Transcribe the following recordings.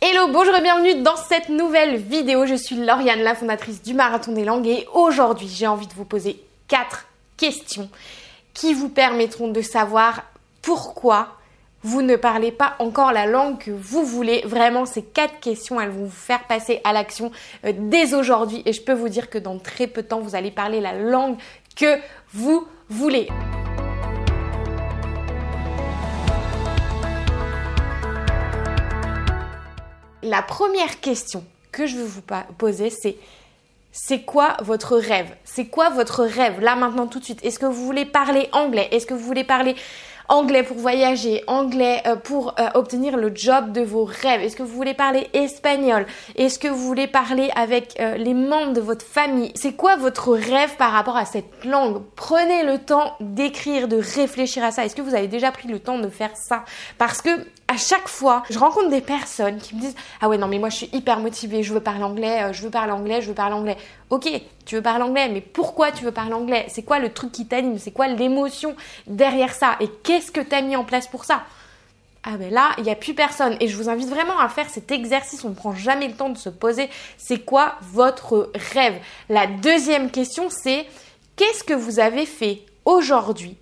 Hello, bonjour et bienvenue dans cette nouvelle vidéo. Je suis Lauriane, la fondatrice du Marathon des Langues et aujourd'hui j'ai envie de vous poser quatre questions qui vous permettront de savoir pourquoi vous ne parlez pas encore la langue que vous voulez. Vraiment, ces quatre questions, elles vont vous faire passer à l'action euh, dès aujourd'hui et je peux vous dire que dans très peu de temps, vous allez parler la langue que vous voulez. La première question que je veux vous poser, c'est c'est quoi votre rêve? C'est quoi votre rêve? Là maintenant tout de suite. Est-ce que vous voulez parler anglais? Est-ce que vous voulez parler anglais pour voyager, anglais euh, pour euh, obtenir le job de vos rêves? Est-ce que vous voulez parler espagnol? Est-ce que vous voulez parler avec euh, les membres de votre famille? C'est quoi votre rêve par rapport à cette langue? Prenez le temps d'écrire, de réfléchir à ça. Est-ce que vous avez déjà pris le temps de faire ça? Parce que à chaque fois, je rencontre des personnes qui me disent Ah ouais, non, mais moi je suis hyper motivée, je veux parler anglais, je veux parler anglais, je veux parler anglais. Ok, tu veux parler anglais, mais pourquoi tu veux parler anglais? C'est quoi le truc qui t'anime? C'est quoi l'émotion derrière ça? Et qu'est-ce que tu as mis en place pour ça? Ah ben là, il n'y a plus personne. Et je vous invite vraiment à faire cet exercice. On ne prend jamais le temps de se poser. C'est quoi votre rêve? La deuxième question, c'est qu'est-ce que vous avez fait aujourd'hui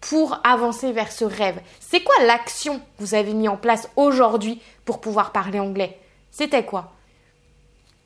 pour avancer vers ce rêve. C'est quoi l'action que vous avez mis en place aujourd'hui pour pouvoir parler anglais? C'était quoi?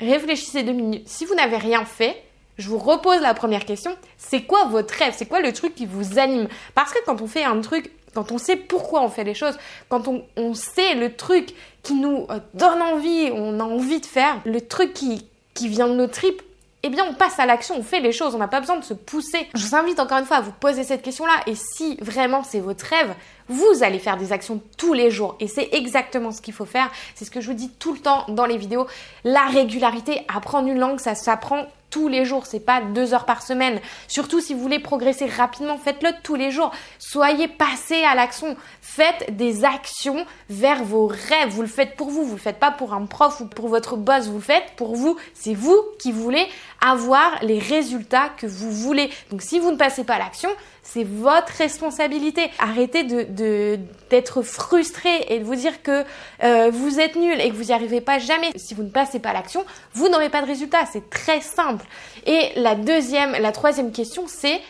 Réfléchissez deux minutes. Si vous n'avez rien fait, je vous repose la première question. C'est quoi votre rêve? C'est quoi le truc qui vous anime? Parce que quand on fait un truc, quand on sait pourquoi on fait les choses, quand on, sait le truc qui nous euh, donne envie, on a envie de faire, le truc qui, qui vient de nos tripes, eh bien on passe à l'action, on fait les choses, on n'a pas besoin de se pousser. Je vous invite encore une fois à vous poser cette question-là et si vraiment c'est votre rêve, vous allez faire des actions tous les jours et c'est exactement ce qu'il faut faire. C'est ce que je vous dis tout le temps dans les vidéos. La régularité, apprendre une langue, ça s'apprend tous les jours, c'est pas deux heures par semaine. Surtout si vous voulez progresser rapidement, faites-le tous les jours. Soyez passé à l'action. Faites des actions vers vos rêves. Vous le faites pour vous, vous le faites pas pour un prof ou pour votre boss, vous le faites pour vous. C'est vous qui voulez avoir les résultats que vous voulez. Donc si vous ne passez pas à l'action, c'est votre responsabilité. Arrêtez d'être frustré et de vous dire que euh, vous êtes nul et que vous n'y arrivez pas jamais. Si vous ne passez pas l'action, vous n'aurez pas de résultat. C'est très simple. Et la deuxième, la troisième question, c'est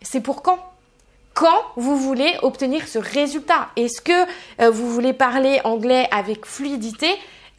c'est pour quand? Quand vous voulez obtenir ce résultat? Est-ce que euh, vous voulez parler anglais avec fluidité?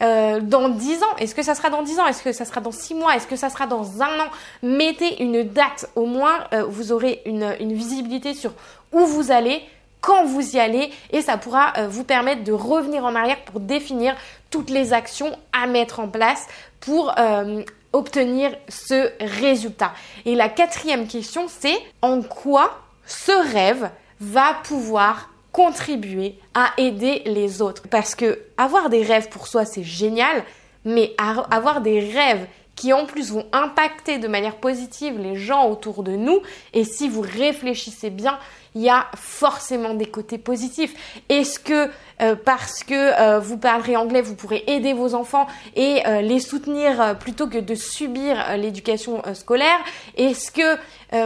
Euh, dans 10 ans Est-ce que ça sera dans 10 ans? Est-ce que ça sera dans 6 mois? Est-ce que ça sera dans un an? Mettez une date. Au moins, vous aurez une, visibilité sur où vous allez, quand vous y allez et ça pourra euh, vous permettre de revenir en arrière pour définir toutes les actions à mettre en place pour euh, obtenir ce résultat. Et la quatrième question, c'est en quoi ce rêve va pouvoir contribuer à aider les autres. Parce que avoir des rêves pour soi, c'est génial, mais avoir des rêves qui en plus vont impacter de manière positive les gens autour de nous, et si vous réfléchissez bien, il y a forcément des côtés positifs. Est-ce que euh, parce que euh, vous parlerez anglais, vous pourrez aider vos enfants et euh, les soutenir plutôt que de subir l'éducation scolaire? Est-ce que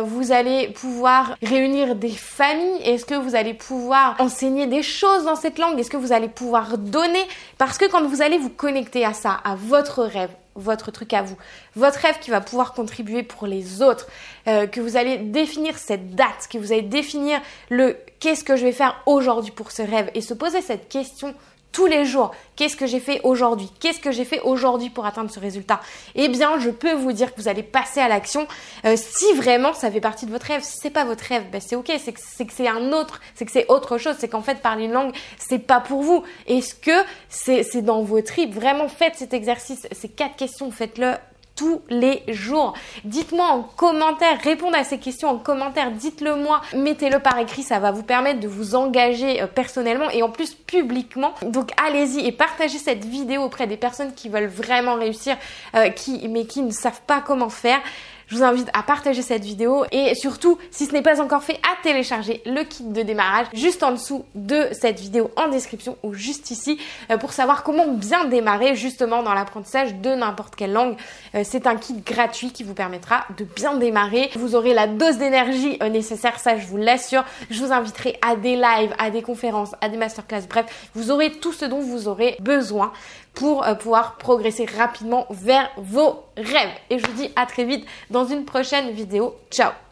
vous allez pouvoir réunir des familles? Est-ce que vous allez pouvoir enseigner des choses dans cette langue? Est-ce que vous allez pouvoir donner? Parce que quand vous allez vous connecter à ça, à votre rêve, votre truc à vous, votre rêve qui va pouvoir contribuer pour les autres, euh, que vous allez définir cette date, que vous allez définir le qu'est-ce que je vais faire aujourd'hui pour ce rêve. Et se poser cette question tous les jours. Qu'est-ce que j'ai fait aujourd'hui? Qu'est-ce que j'ai fait aujourd'hui pour atteindre ce résultat? Eh bien, je peux vous dire que vous allez passer à l'action euh, si vraiment ça fait partie de votre rêve. Si c'est pas votre rêve, ben c'est ok. C'est que c'est un autre, c'est que c'est autre chose. C'est qu'en fait parler une langue, c'est pas pour vous. Est-ce que c'est c'est dans vos tripes? Vraiment, faites cet exercice. Ces quatre questions, faites-le tous les jours. Dites-moi en commentaire, répondez à ces questions en commentaire, dites-le moi, mettez-le par écrit, ça va vous permettre de vous engager euh, personnellement et en plus publiquement. Donc allez-y et partagez cette vidéo auprès des personnes qui veulent vraiment réussir, euh, qui, mais qui ne savent pas comment faire. Je vous invite à partager cette vidéo et surtout, si ce n'est pas encore fait, à télécharger le kit de démarrage juste en dessous de cette vidéo en description ou juste ici euh, pour savoir comment bien démarrer justement dans l'apprentissage de n'importe quelle langue. Euh, c'est un kit gratuit qui vous permettra de bien démarrer. Vous aurez la dose d'énergie euh, nécessaire, ça je vous l'assure. Je vous inviterai à des lives, à des conférences, à des masterclass, bref, vous aurez tout ce dont vous aurez besoin pour euh, pouvoir progresser rapidement vers vos rêves. Et je vous dis à très vite dans une prochaine vidéo. Ciao